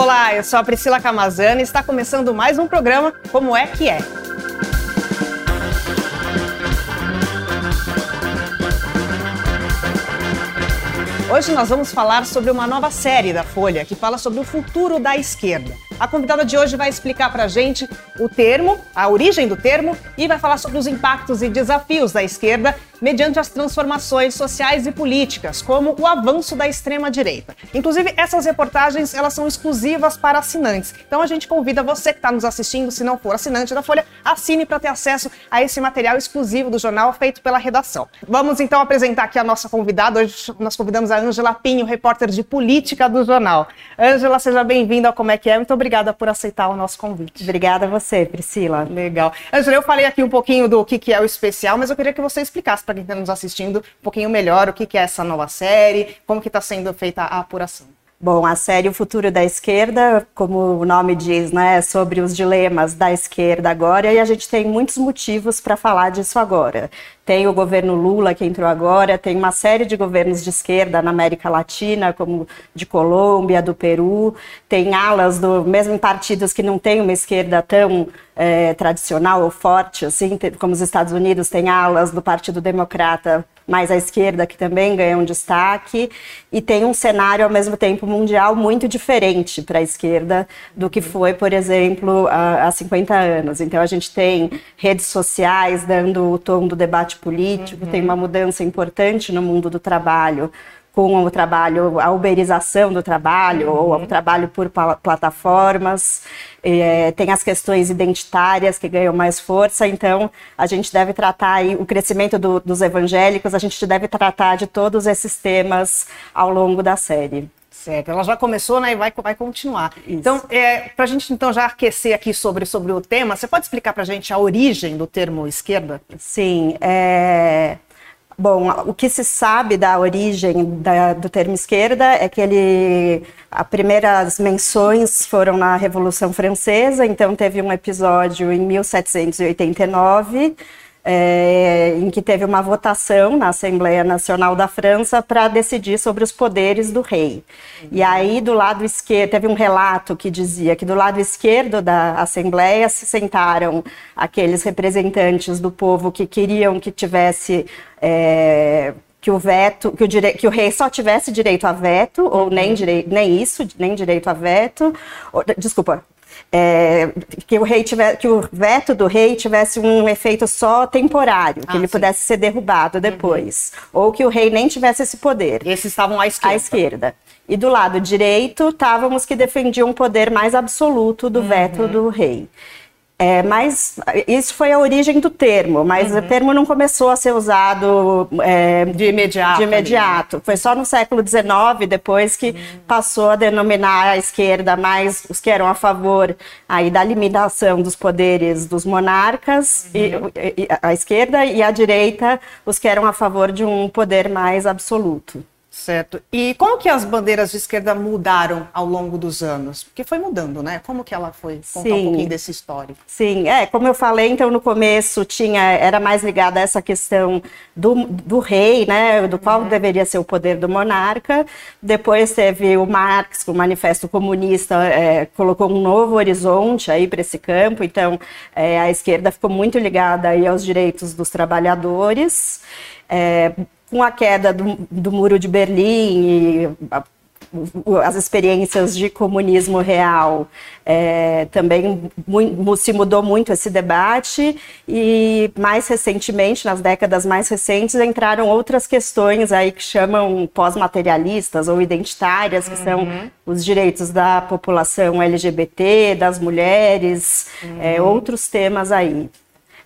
Olá, eu sou a Priscila Camazana e está começando mais um programa Como é que é. Hoje nós vamos falar sobre uma nova série da Folha que fala sobre o futuro da esquerda. A convidada de hoje vai explicar para a gente o termo, a origem do termo e vai falar sobre os impactos e desafios da esquerda mediante as transformações sociais e políticas, como o avanço da extrema-direita. Inclusive, essas reportagens elas são exclusivas para assinantes. Então a gente convida você que está nos assistindo, se não for assinante da Folha, assine para ter acesso a esse material exclusivo do jornal feito pela redação. Vamos então apresentar aqui a nossa convidada. Hoje nós convidamos a Ângela Pinho, repórter de política do jornal. Ângela, seja bem-vinda ao Como é que é. Muito obrigada obrigada por aceitar o nosso convite. Obrigada a você, Priscila. Legal. Angela, eu falei aqui um pouquinho do que, que é o especial, mas eu queria que você explicasse para quem está nos assistindo um pouquinho melhor o que, que é essa nova série, como que está sendo feita a apuração. Bom, a série O Futuro da Esquerda, como o nome diz, né, é sobre os dilemas da esquerda agora, e a gente tem muitos motivos para falar disso agora. Tem o governo Lula que entrou agora, tem uma série de governos de esquerda na América Latina, como de Colômbia, do Peru, tem alas do mesmo partidos que não têm uma esquerda tão é, tradicional ou forte, assim, como os Estados Unidos, tem alas do Partido Democrata mais à esquerda, que também ganham destaque, e tem um cenário, ao mesmo tempo, mundial muito diferente para a esquerda do que foi, por exemplo, há 50 anos. Então, a gente tem redes sociais dando o tom do debate político, uhum. tem uma mudança importante no mundo do trabalho com o trabalho, a uberização do trabalho, uhum. ou o trabalho por plataformas, é, tem as questões identitárias que ganham mais força, então a gente deve tratar aí, o crescimento do, dos evangélicos, a gente deve tratar de todos esses temas ao longo da série. Certo, ela já começou né, e vai, vai continuar. Isso. Então, é, para a gente então já aquecer aqui sobre, sobre o tema, você pode explicar para a gente a origem do termo esquerda? Sim, é, Bom, o que se sabe da origem da, do termo esquerda é que ele, as primeiras menções foram na Revolução Francesa, então teve um episódio em 1789 é, em que teve uma votação na Assembleia Nacional da França para decidir sobre os poderes do rei. E aí, do lado esquerdo, teve um relato que dizia que do lado esquerdo da Assembleia se sentaram aqueles representantes do povo que queriam que tivesse. É, que o veto, que o, dire... que o rei só tivesse direito a veto, ou uhum. nem, direi... nem isso, nem direito a veto. Ou, desculpa, é, que o rei tivesse, que o veto do rei tivesse um efeito só temporário, que ah, ele sim. pudesse ser derrubado depois, uhum. ou que o rei nem tivesse esse poder. Esses estavam à esquerda. À esquerda. E do lado direito estavam os que defendiam um poder mais absoluto do uhum. veto do rei. É, mas isso foi a origem do termo, mas uhum. o termo não começou a ser usado é, de imediato. De imediato. Foi só no século XIX, depois que uhum. passou a denominar a esquerda mais os que eram a favor aí da limitação dos poderes dos monarcas, uhum. e, e, a esquerda, e a direita os que eram a favor de um poder mais absoluto. Certo. E como que as bandeiras de esquerda mudaram ao longo dos anos? Porque foi mudando, né? Como que ela foi? Contar Sim. um pouquinho desse histórico. Sim, é, como eu falei, então no começo tinha, era mais ligada a essa questão do, do rei, né? Do qual uhum. deveria ser o poder do monarca. Depois teve o Marx, o Manifesto Comunista, é, colocou um novo horizonte aí para esse campo. Então é, a esquerda ficou muito ligada aí aos direitos dos trabalhadores. É, com a queda do, do muro de Berlim e a, as experiências de comunismo real é, também mu se mudou muito esse debate e mais recentemente, nas décadas mais recentes, entraram outras questões aí que chamam pós-materialistas ou identitárias, que uhum. são os direitos da população LGBT, das mulheres, é, uhum. é, outros temas aí.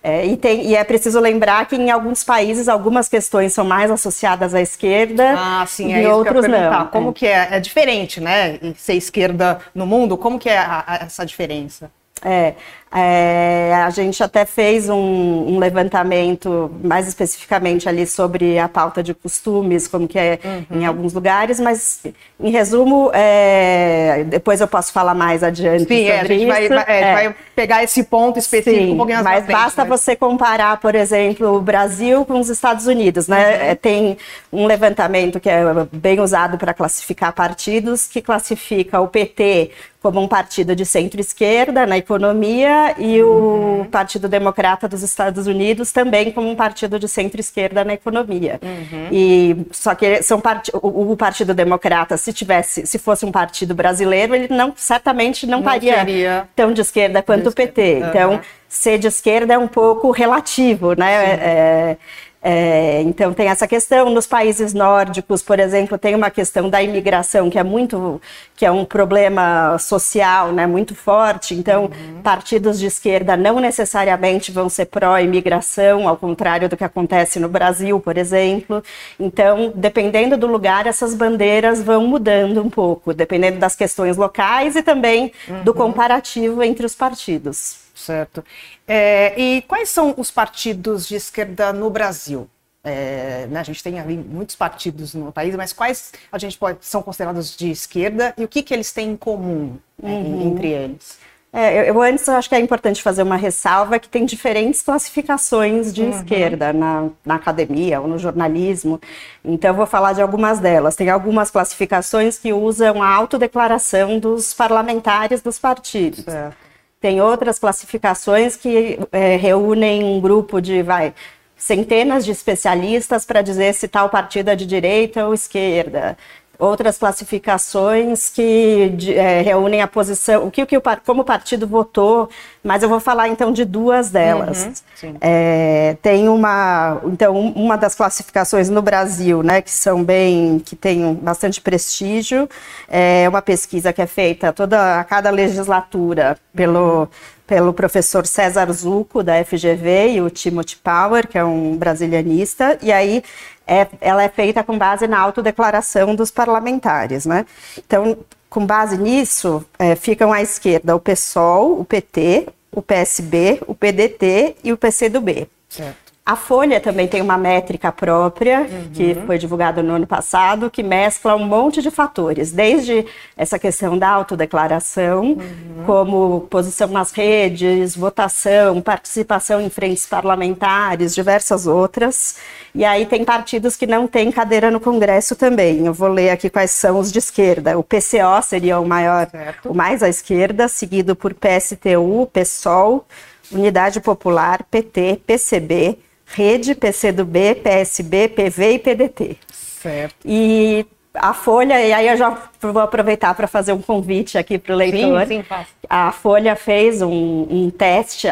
É, e, tem, e, é preciso lembrar que em alguns países algumas questões são mais associadas à esquerda ah, sim, é e outros não. Como é. que é? É diferente, né? Ser esquerda no mundo, como que é a, a, essa diferença? É, é, a gente até fez um, um, levantamento mais especificamente ali sobre a pauta de costumes, como que é uhum. em alguns lugares, mas em resumo, é, depois eu posso falar mais adiante Sim, é, a gente, vai, vai, é, vai, pegar esse ponto específico Sim, um pouquinho mais Mas frente, basta mas... você comparar, por exemplo, o Brasil com os Estados Unidos, né? Uhum. É, tem um levantamento que é bem usado para classificar partidos, que classifica o PT como um partido de centro-esquerda na economia e uhum. o Partido Democrata dos Estados Unidos também como um partido de centro-esquerda na economia. Uhum. E só que são part... o, o, Partido Democrata, se tivesse, se fosse um partido brasileiro, ele não certamente não, não estaria tão de esquerda quanto de o PT. Então, ser de esquerda é um pouco relativo, né? É, é, então tem essa questão nos países nórdicos, por exemplo, tem uma questão da imigração que é muito que é um problema social, né, muito forte. Então uhum. partidos de esquerda não necessariamente vão ser pró-imigração, ao contrário do que acontece no Brasil, por exemplo. Então, dependendo do lugar, essas bandeiras vão mudando um pouco, dependendo das questões locais e também uhum. do comparativo entre os partidos. Certo. É, e quais são os partidos de esquerda no Brasil? É, né, a gente tem ali muitos partidos no país, mas quais a gente pode são considerados de esquerda e o que, que eles têm em comum né, uhum. entre eles? É, eu, antes eu acho que é importante fazer uma ressalva que tem diferentes classificações de uhum. esquerda na, na, academia ou no jornalismo. Então eu vou falar de algumas delas. Tem algumas classificações que usam a autodeclaração dos parlamentares dos partidos. Certo. Tem outras classificações que é, reúnem um grupo de vai, centenas de especialistas para dizer se tal partido é de direita ou esquerda outras classificações que de, é, reúnem a posição, o que, o que o, como o partido votou, mas eu vou falar então de duas delas. Uhum, é, tem uma, então uma das classificações no Brasil, né, que são bem, que tem bastante prestígio, é uma pesquisa que é feita toda a cada legislatura pelo pelo professor César Zucco, da FGV, e o Timothy Power, que é um brasilianista, e aí é, ela é feita com base na autodeclaração dos parlamentares, né? Então, com base nisso, é, ficam à esquerda o PSOL, o PT, o PSB, o PDT e o PCdoB. Certo. A Folha também tem uma métrica própria, uhum. que foi divulgada no ano passado, que mescla um monte de fatores, desde essa questão da autodeclaração, uhum. como posição nas redes, votação, participação em frentes parlamentares, diversas outras. E aí tem partidos que não têm cadeira no Congresso também. Eu vou ler aqui quais são os de esquerda. O PCO seria o maior, certo. o mais à esquerda, seguido por PSTU, PSOL, Unidade Popular, PT, PCB, Rede, PCdoB, PSB, PV e PDT. Certo. E a Folha, e aí eu já vou aproveitar para fazer um convite aqui para o leitor. Sim, sim, faço. A Folha fez um, um teste,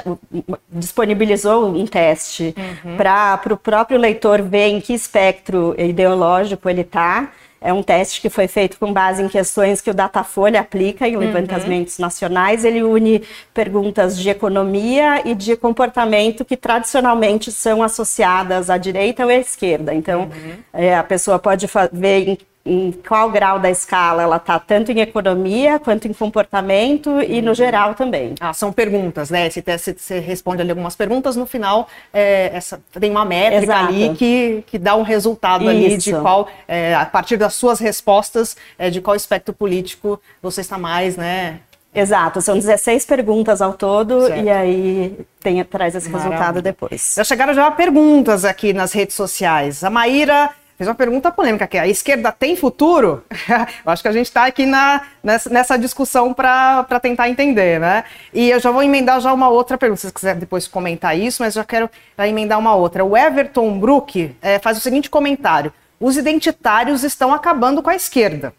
disponibilizou um teste uhum. para o próprio leitor ver em que espectro ideológico ele está. É um teste que foi feito com base em questões que o Datafolha aplica em levantamentos uhum. nacionais. Ele une perguntas de economia e de comportamento que tradicionalmente são associadas à direita ou à esquerda. Então, uhum. é, a pessoa pode ver em em qual grau da escala ela está, tanto em economia quanto em comportamento e no geral também. Ah, são perguntas, né? Você, você responde ali algumas perguntas, no final é, essa, tem uma métrica Exato. ali que, que dá um resultado Isso. ali de qual, é, a partir das suas respostas, é, de qual espectro político você está mais, né? Exato, são 16 perguntas ao todo certo. e aí tem, traz esse Maravilha. resultado depois. Já chegaram já perguntas aqui nas redes sociais. A Maíra fez uma pergunta polêmica que a esquerda tem futuro? eu acho que a gente está aqui na, nessa, nessa discussão para tentar entender, né? E eu já vou emendar já uma outra pergunta, se você quiser depois comentar isso, mas já quero emendar uma outra. O Everton Brook é, faz o seguinte comentário: os identitários estão acabando com a esquerda.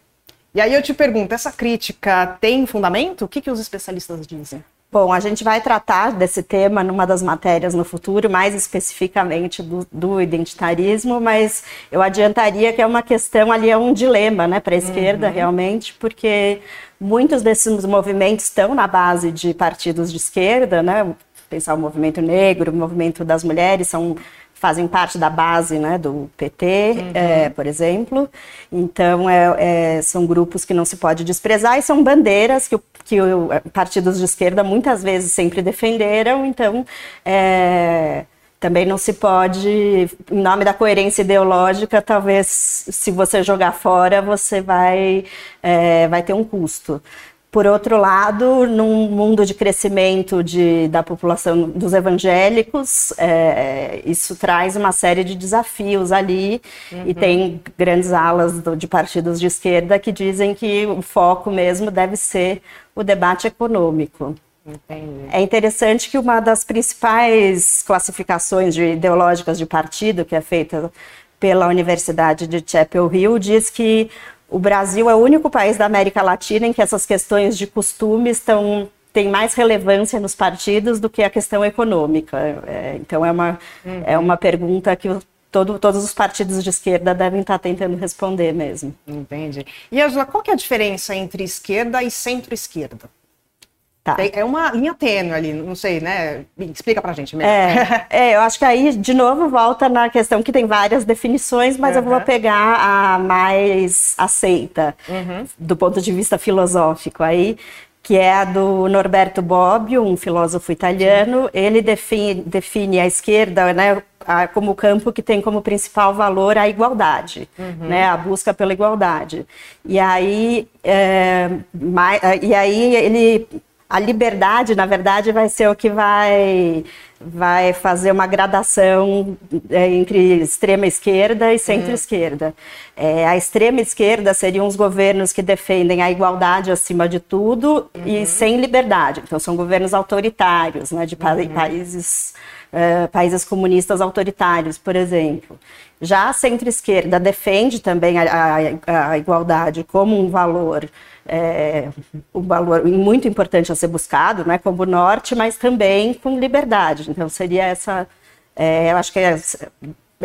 E aí eu te pergunto, essa crítica tem fundamento? O que, que os especialistas dizem? Bom, a gente vai tratar desse tema numa das matérias no futuro, mais especificamente do, do identitarismo, mas eu adiantaria que é uma questão ali, é um dilema né, para a esquerda, uhum. realmente, porque muitos desses movimentos estão na base de partidos de esquerda, né? Pensar o movimento negro, o movimento das mulheres, são fazem parte da base né, do PT, uhum. é, por exemplo. Então, é, é, são grupos que não se pode desprezar e são bandeiras que, que o, é, partidos de esquerda muitas vezes sempre defenderam. Então, é, também não se pode, em nome da coerência ideológica, talvez se você jogar fora, você vai, é, vai ter um custo. Por outro lado, num mundo de crescimento de, da população dos evangélicos, é, isso traz uma série de desafios ali, uhum. e tem grandes alas do, de partidos de esquerda que dizem que o foco mesmo deve ser o debate econômico. Entendi. É interessante que uma das principais classificações de ideológicas de partido, que é feita pela Universidade de Chapel Hill, diz que o Brasil é o único país da América Latina em que essas questões de costume estão têm mais relevância nos partidos do que a questão econômica. É, então é uma, uhum. é uma pergunta que o, todo, todos os partidos de esquerda devem estar tentando responder mesmo. Entendi. E Angela, qual que é a diferença entre esquerda e centro-esquerda? Tá. Tem, é uma linha tênue ali, não sei, né? Explica pra gente mesmo. É, é, eu acho que aí, de novo, volta na questão que tem várias definições, mas uhum. eu vou pegar a mais aceita, uhum. do ponto de vista filosófico aí, que é a do Norberto Bobbio, um filósofo italiano. Sim. Ele define, define a esquerda né, como campo que tem como principal valor a igualdade, uhum. né, a busca pela igualdade. E aí, é, mais, e aí ele a liberdade, na verdade, vai ser o que vai, vai fazer uma gradação é, entre extrema esquerda e centro-esquerda. É, a extrema esquerda seriam os governos que defendem a igualdade acima de tudo uhum. e sem liberdade. Então, são governos autoritários, né, de uhum. países, uh, países comunistas autoritários, por exemplo. Já a centro-esquerda defende também a, a, a igualdade como um valor é, um valor muito importante a ser buscado, né, como norte, mas também com liberdade. Então seria essa, é, eu acho que é,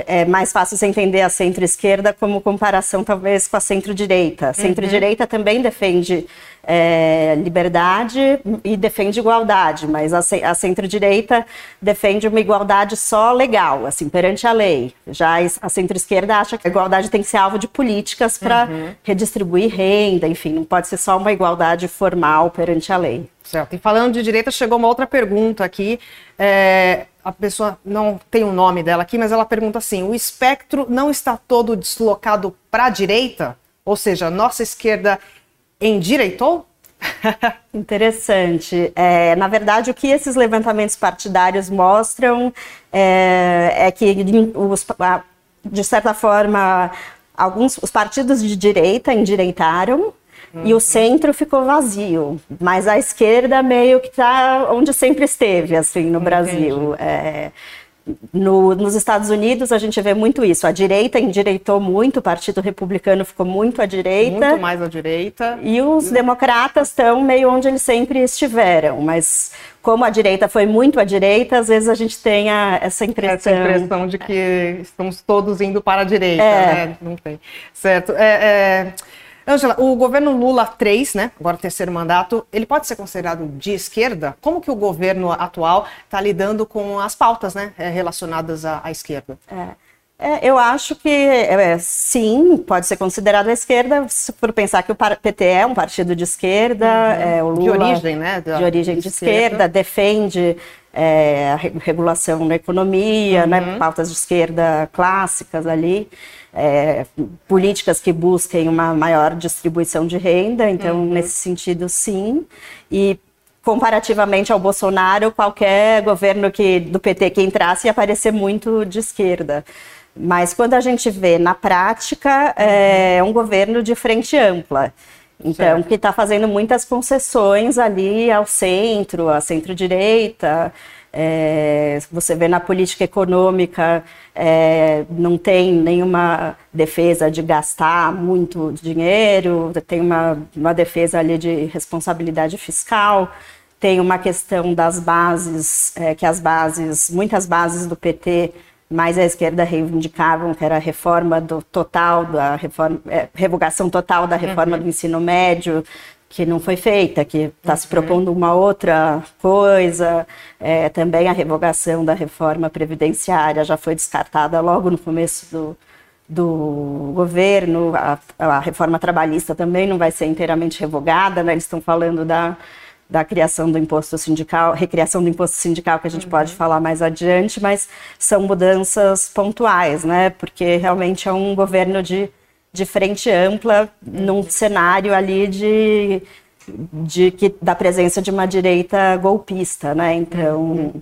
é mais fácil você entender a centro-esquerda como comparação talvez com a centro-direita. Centro-direita uhum. também defende é, liberdade e defende igualdade, mas a, a centro-direita defende uma igualdade só legal, assim, perante a lei. Já a centro-esquerda acha que a igualdade tem que ser alvo de políticas para uhum. redistribuir renda, enfim, não pode ser só uma igualdade formal perante a lei. Certo. E falando de direita, chegou uma outra pergunta aqui. É, a pessoa não tem o um nome dela aqui, mas ela pergunta assim: o espectro não está todo deslocado para a direita? Ou seja, nossa esquerda endireitou? Interessante. É, na verdade, o que esses levantamentos partidários mostram é, é que, os, de certa forma, alguns os partidos de direita endireitaram uhum. e o centro ficou vazio, mas a esquerda meio que está onde sempre esteve, assim, no Entendi. Brasil. É, no, nos Estados Unidos a gente vê muito isso. A direita endireitou muito, o Partido Republicano ficou muito à direita. Muito mais à direita. E os democratas estão meio onde eles sempre estiveram. Mas como a direita foi muito à direita, às vezes a gente tem a, essa impressão. Essa impressão de que estamos todos indo para a direita, é. né? Não tem. Certo. É, é... Angela, o governo Lula 3, né, agora terceiro mandato, ele pode ser considerado de esquerda? Como que o governo atual está lidando com as pautas né, é, relacionadas à, à esquerda? É. É, eu acho que é, sim, pode ser considerado a esquerda, se for pensar que o PT é um partido de esquerda, uhum. é, o Lula, de origem, né? Da, de origem de, de esquerda, esquerda, defende é, a regulação na economia, né, uhum. né, pautas de esquerda clássicas ali é, políticas que busquem uma maior distribuição de renda, então, uhum. nesse sentido, sim. E comparativamente ao Bolsonaro, qualquer governo que, do PT que entrasse ia parecer muito de esquerda. Mas quando a gente vê na prática, é um governo de frente ampla. Então, certo. que está fazendo muitas concessões ali ao centro, à centro-direita. É, você vê na política econômica, é, não tem nenhuma defesa de gastar muito dinheiro, tem uma, uma defesa ali de responsabilidade fiscal, tem uma questão das bases, é, que as bases, muitas bases do PT, mais a esquerda reivindicavam, que era a reforma do total, da reforma, é, revogação total da reforma uhum. do ensino médio, que não foi feita, que está uhum. se propondo uma outra coisa. É, também a revogação da reforma previdenciária já foi descartada logo no começo do, do governo. A, a reforma trabalhista também não vai ser inteiramente revogada, né? eles estão falando da, da criação do imposto sindical, recriação do imposto sindical, que a gente uhum. pode falar mais adiante, mas são mudanças pontuais, né? Porque realmente é um governo de de frente ampla num cenário ali de de que da presença de uma direita golpista, né? Então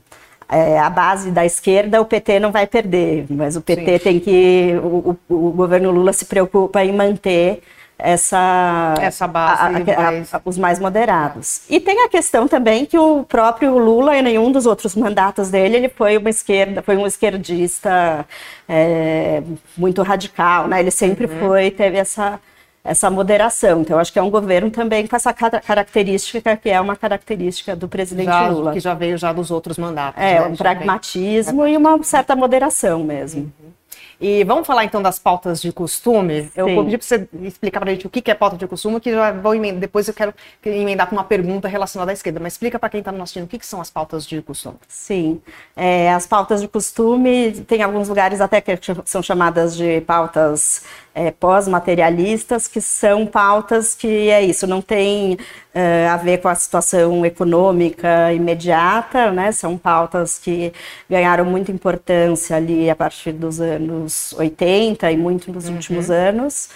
é, a base da esquerda o PT não vai perder, mas o PT Sim. tem que o, o, o governo Lula se preocupa em manter essa, essa base a, a, a, os mais moderados. E tem a questão também que o próprio Lula, em nenhum dos outros mandatos dele, ele foi uma esquerda, foi um esquerdista é, muito radical, né? Ele sempre uhum. foi, teve essa essa moderação. Então, acho que é um governo também com essa característica que é uma característica do presidente já, Lula. Que já veio já dos outros mandatos. É, né? um pragmatismo e uma certa moderação mesmo. Uhum. E vamos falar então das pautas de costume. Sim. Eu vou pedir para você explicar para a gente o que é pauta de costume, que já vou emendar, depois eu quero emendar com uma pergunta relacionada à esquerda. Mas explica para quem está nos assistindo o que, que, são as pautas de costume. Sim, é, as pautas de costume tem alguns lugares até que são chamadas de pautas é, pós-materialistas, que são pautas que é isso, não tem é, a ver com a situação econômica imediata, né? São pautas que ganharam muita importância ali a partir dos anos 80 e muito nos uhum. últimos anos.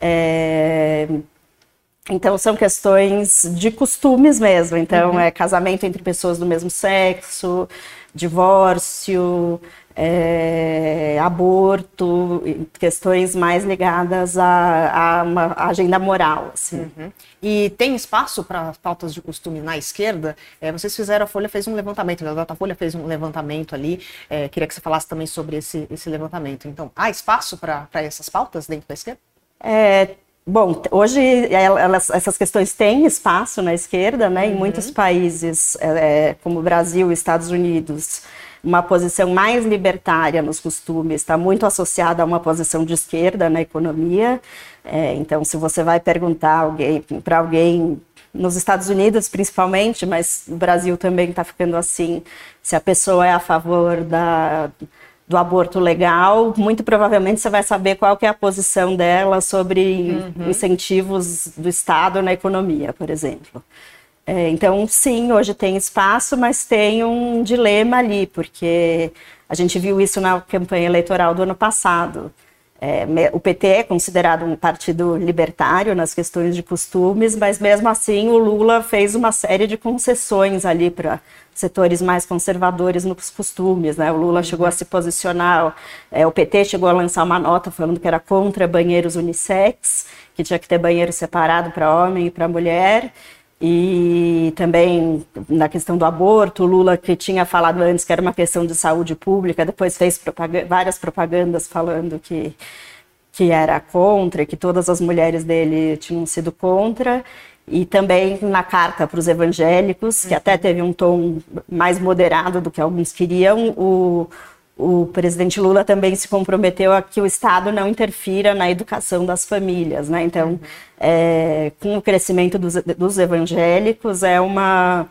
É, então são questões de costumes mesmo. Então uhum. é casamento entre pessoas do mesmo sexo, divórcio, é, aborto, questões mais ligadas à, uma agenda moral. Assim. Uhum. E tem espaço para pautas de costume na esquerda? É, vocês fizeram, a Folha fez um levantamento, a Datafolha fez um levantamento ali, é, queria que você falasse também sobre esse, esse levantamento. Então, há espaço para essas pautas dentro da esquerda? É, Bom, hoje elas, essas questões têm espaço na esquerda, né? Uhum. Em muitos países, é, como o Brasil, Estados Unidos, uma posição mais libertária nos costumes está muito associada a uma posição de esquerda na economia. É, então, se você vai perguntar alguém, para alguém nos Estados Unidos principalmente, mas no Brasil também está ficando assim, se a pessoa é a favor da, do aborto legal, muito provavelmente você vai saber qual que é a posição dela sobre uhum. incentivos do Estado na economia, por exemplo. É, então, sim, hoje tem espaço, mas tem um dilema ali, porque a gente viu isso na campanha eleitoral do ano passado. É, o PT é considerado um partido libertário nas questões de costumes, mas mesmo assim o Lula fez uma série de concessões ali para setores mais conservadores nos costumes. Né? O Lula chegou a se posicionar, é, o PT chegou a lançar uma nota falando que era contra banheiros unissex, que tinha que ter banheiro separado para homem e para mulher. E também na questão do aborto, Lula, que tinha falado antes que era uma questão de saúde pública, depois fez propaganda, várias propagandas falando que, que era contra, que todas as mulheres dele tinham sido contra. E também na carta para os evangélicos, que até uhum. teve um tom mais moderado do que alguns queriam, o, o presidente Lula também se comprometeu a que o Estado não interfira na educação das famílias, né? Então, uhum. é, com o crescimento dos, dos, evangélicos, é uma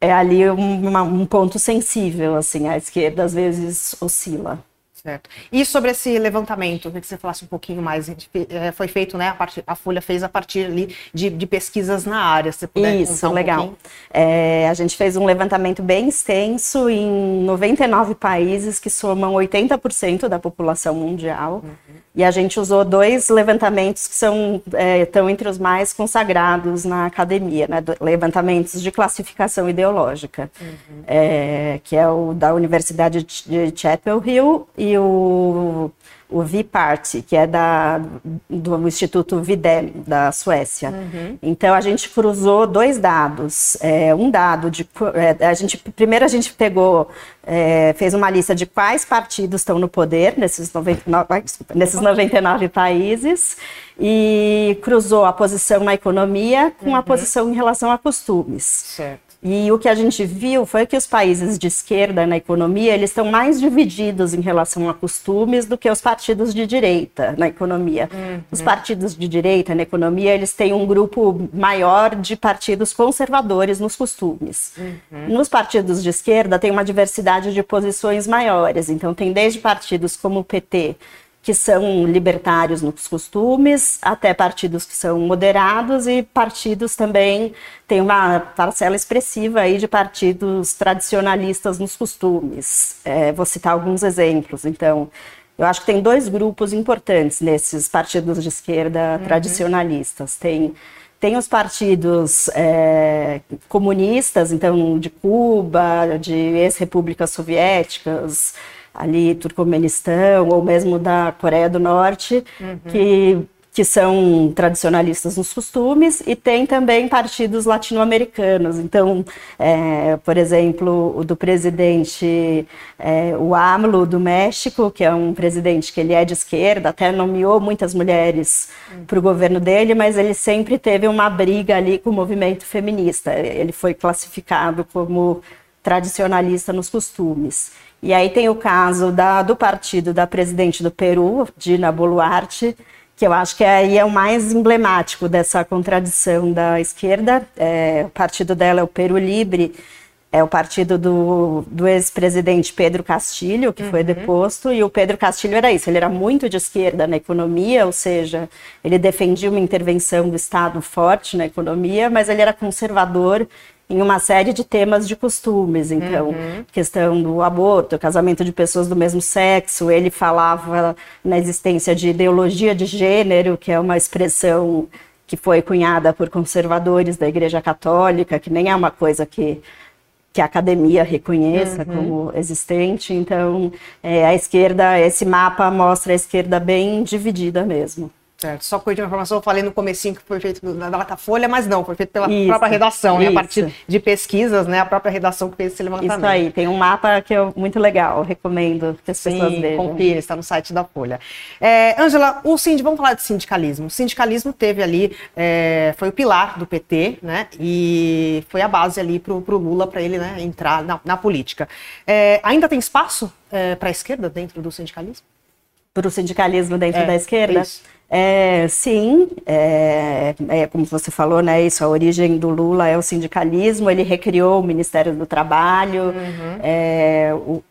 é ali uma, um ponto sensível, assim, a esquerda às vezes oscila. Certo. E sobre esse levantamento, queria que você falasse um pouquinho mais. É, foi feito, né? A, part... a, Folha fez a partir ali de, de pesquisas na área. Se puder Isso, um legal. É, a gente fez um levantamento bem extenso em 99 países que somam 80% da população mundial. Uhum. E a gente usou dois levantamentos que são é, estão entre os mais consagrados na academia, né? levantamentos de classificação ideológica, uhum. é, que é o da Universidade de Chapel Hill e o o V-Party, que é da, do Instituto Videm, da Suécia. Uhum. Então, a gente cruzou dois dados. É, um dado de... É, a gente, primeiro, a gente pegou, é, fez uma lista de quais partidos estão no poder nesses 99, nesses 99 países e cruzou a posição na economia com uhum. a posição em relação a costumes. Certo. E o que a gente viu foi que os países de esquerda na economia, eles estão mais divididos em relação a costumes do que os partidos de direita na economia. Uhum. Os partidos de direita na economia, eles têm um grupo maior de partidos conservadores nos costumes. Uhum. Nos partidos de esquerda tem uma diversidade de posições maiores. Então tem desde partidos como o PT, que são libertários nos costumes, até partidos que são moderados e partidos também tem uma parcela expressiva aí de partidos tradicionalistas nos costumes. É, vou citar alguns exemplos. Então, eu acho que tem dois grupos importantes nesses partidos de esquerda uhum. tradicionalistas. Tem tem os partidos é, comunistas, então de Cuba, de ex-repúblicas soviéticas, ali Turcomenistão ou mesmo da Coreia do Norte, uhum. que que são tradicionalistas nos costumes, e tem também partidos latino-americanos. Então, é, por exemplo, o do presidente, é, o AMLO do México, que é um presidente que ele é de esquerda, até nomeou muitas mulheres para o governo dele, mas ele sempre teve uma briga ali com o movimento feminista. Ele foi classificado como tradicionalista nos costumes. E aí tem o caso da, do partido da presidente do Peru, Dina Boluarte, que eu acho que aí é o mais emblemático dessa contradição da esquerda. É, o partido dela é o Peru Libre, é o partido do, do ex-presidente Pedro Castilho, que uhum. foi deposto, e o Pedro Castilho era isso, ele era muito de esquerda na economia, ou seja, ele defendia uma intervenção do Estado forte na economia, mas ele era conservador em uma série de temas de costumes. Então, uhum. questão do aborto, casamento de pessoas do mesmo sexo. Ele falava na existência de ideologia de gênero, que é uma expressão que foi cunhada por conservadores da Igreja Católica, que nem é uma coisa que que a academia reconheça uhum. como existente. Então, é, a esquerda, esse mapa mostra a esquerda bem dividida mesmo. Certo. Só corrigindo a informação, eu falei no comecinho que foi feito na Datafolha, mas não, foi feito pela isso, própria redação, né? A partir de pesquisas, né? A própria redação que fez esse levantamento. Isso aí, tem um mapa que é muito legal, recomendo que as Sim, pessoas vejam. confira, está no site da Folha. É, Angela, o sindicato, vamos falar de sindicalismo. O sindicalismo teve ali, é, foi o pilar do PT, né? E foi a base ali para o Lula, para ele né, entrar na, na política. É, ainda tem espaço é, para a esquerda dentro do sindicalismo? Para o sindicalismo dentro é, da esquerda? Isso. É, sim, é, é, como você falou, né, isso, a origem do Lula é o sindicalismo, ele recriou o Ministério do Trabalho, uhum. é, o,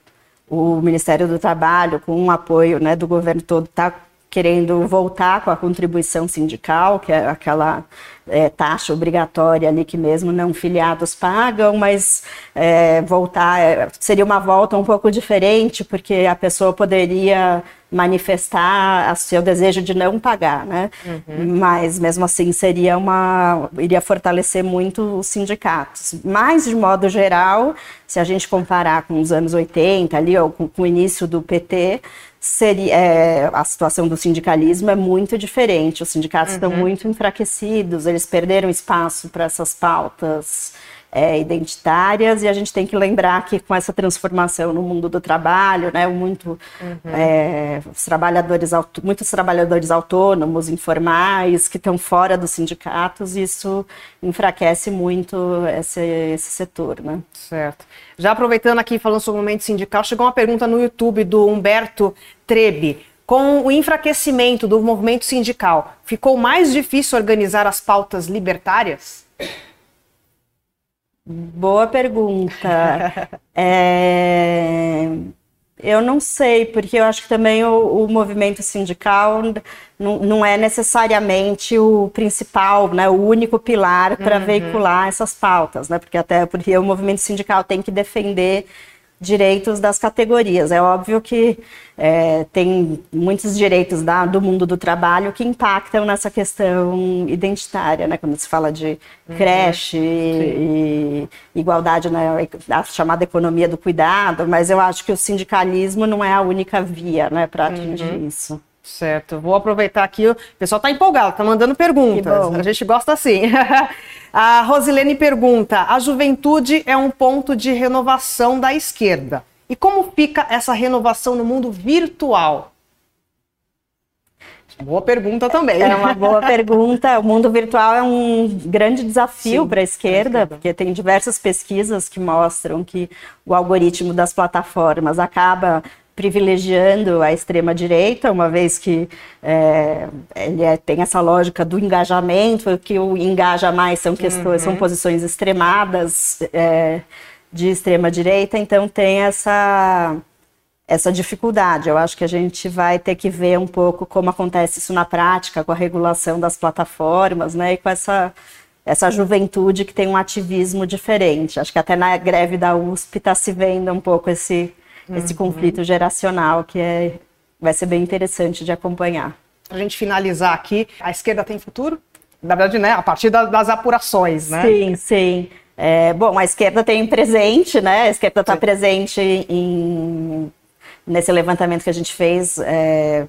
o, Ministério do Trabalho, com o apoio né, do governo todo, está querendo voltar com a contribuição sindical, que é aquela é, taxa obrigatória ali que mesmo não filiados pagam, mas é, voltar é, seria uma volta um pouco diferente, porque a pessoa poderia manifestar o seu desejo de não pagar, né? Uhum. Mas mesmo assim seria uma iria fortalecer muito os sindicatos. Mas de modo geral, se a gente comparar com os anos 80 ali ou com, com o início do PT, seria é, a situação do sindicalismo é muito diferente. Os sindicatos uhum. estão muito enfraquecidos, eles perderam espaço para essas pautas é, identitárias e a gente tem que lembrar que com essa transformação no mundo do trabalho, né, muito uhum. é, trabalhadores muitos trabalhadores autônomos, informais que estão fora dos sindicatos, isso enfraquece muito esse, esse setor, né? Certo. Já aproveitando aqui falando sobre o momento sindical, chegou uma pergunta no YouTube do Humberto Trebe. Com o enfraquecimento do movimento sindical, ficou mais difícil organizar as pautas libertárias? Boa pergunta. é... Eu não sei, porque eu acho que também o, o movimento sindical não, não, é necessariamente o principal, né, o único pilar para uhum. veicular essas pautas, né? Porque até porque o movimento sindical tem que defender direitos das categorias. É óbvio que é, tem muitos direitos da, do mundo do trabalho que impactam nessa questão identitária, né? Quando se fala de uhum. creche e, e, igualdade na né? chamada economia do cuidado, mas eu acho que o sindicalismo não é a única via, né, para atingir uhum. isso. Certo, vou aproveitar aqui. O pessoal está empolgado, está mandando perguntas. A gente gosta assim. a Rosilene pergunta: a juventude é um ponto de renovação da esquerda. E como fica essa renovação no mundo virtual? Boa pergunta também. É uma boa pergunta. O mundo virtual é um grande desafio para a esquerda, porque tem diversas pesquisas que mostram que o algoritmo das plataformas acaba privilegiando a extrema-direita, uma vez que é, ele é, tem essa lógica do engajamento, que o engaja mais são questões, uhum. são posições extremadas é, de extrema-direita, então tem essa essa dificuldade. Eu acho que a gente vai ter que ver um pouco como acontece isso na prática, com a regulação das plataformas, né, e com essa essa juventude que tem um ativismo diferente. Acho que até na greve da USP está se vendo um pouco esse esse uhum. conflito geracional que é, vai ser bem interessante de acompanhar. A gente finalizar aqui, a esquerda tem futuro? na verdade, né, a partir da, das apurações, né? Sim, sim. É, bom, a esquerda tem presente, né? A esquerda está presente em nesse levantamento que a gente fez, é,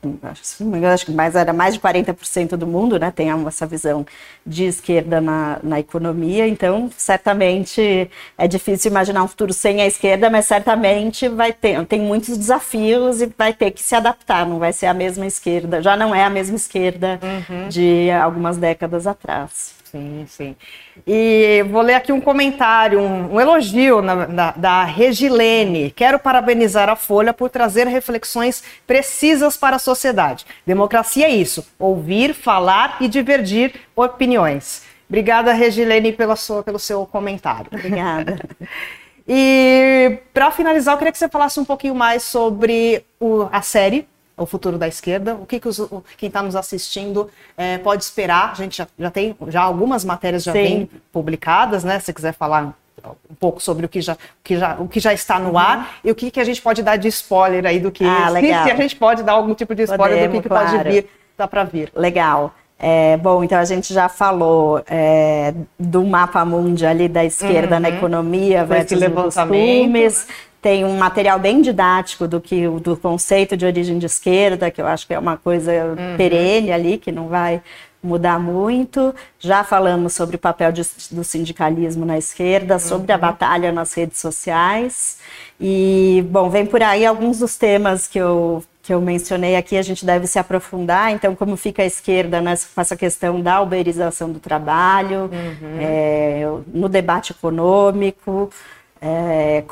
acho que mais, era mais de 40% do mundo né, tem essa visão de esquerda na, na economia, então certamente é difícil imaginar um futuro sem a esquerda, mas certamente vai ter, tem muitos desafios e vai ter que se adaptar, não vai ser a mesma esquerda, já não é a mesma esquerda uhum. de algumas décadas atrás. Sim, sim. E vou ler aqui um comentário, um, um elogio na, na, da Regilene. Quero parabenizar a Folha por trazer reflexões precisas para a sociedade. Democracia é isso: ouvir, falar e divergir opiniões. Obrigada, Regilene, pela sua, pelo seu comentário. Obrigada. e para finalizar, eu queria que você falasse um pouquinho mais sobre o, a série o futuro da esquerda, o que, que os, quem está nos assistindo é, pode esperar. A gente já, já tem já algumas matérias já vêm publicadas, né? Se quiser falar um pouco sobre o que já, o que já, o que já está no uhum. ar e o que, que a gente pode dar de spoiler aí do que ah, legal. se a gente pode dar algum tipo de spoiler Podemos, do que, que claro. pode vir, dá para vir. Legal. É, bom, então a gente já falou é, do mapa mundi ali da esquerda uhum. na economia versus costumes. Né? Tem um material bem didático do que do conceito de origem de esquerda, que eu acho que é uma coisa uhum. perene ali, que não vai mudar muito. Já falamos sobre o papel de, do sindicalismo na esquerda, sobre a uhum. batalha nas redes sociais. E, bom, vem por aí alguns dos temas que eu, que eu mencionei aqui, a gente deve se aprofundar. Então, como fica a esquerda nessa, com essa questão da uberização do trabalho, uhum. é, no debate econômico é,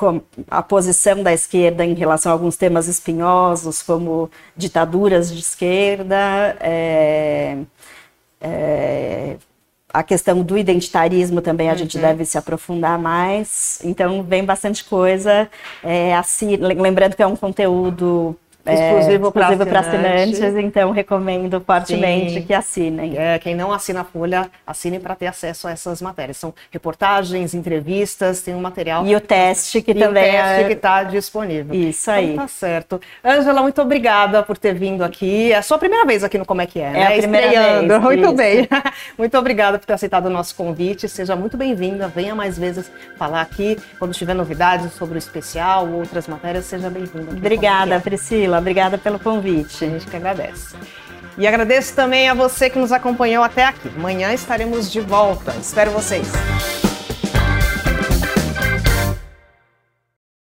a posição da esquerda em relação a alguns temas espinhosos, como ditaduras de esquerda, é, é, a questão do identitarismo também a uhum. gente deve se aprofundar mais. Então, vem bastante coisa. É, assim, lembrando que é um conteúdo exclusivo, exclusivo para assinantes. assinantes. então recomendo fortemente Sim. que assinem. É, quem não assina a Folha, assine para ter acesso a essas matérias. São reportagens, entrevistas, tem um material. E o teste que e também o teste é... que está disponível. Isso aí. Então, tá certo. Ângela, muito obrigada por ter vindo aqui. É a sua primeira vez aqui no Como é que é, é né? A primeira Estreando. Vez, muito isso. bem. muito obrigada por ter aceitado o nosso convite. Seja muito bem-vinda. Venha mais vezes falar aqui quando tiver novidades sobre o especial, ou outras matérias. Seja bem-vinda. Obrigada, é. Priscila. Obrigada pelo convite. A gente que agradece. E agradeço também a você que nos acompanhou até aqui. Amanhã estaremos de volta. Espero vocês.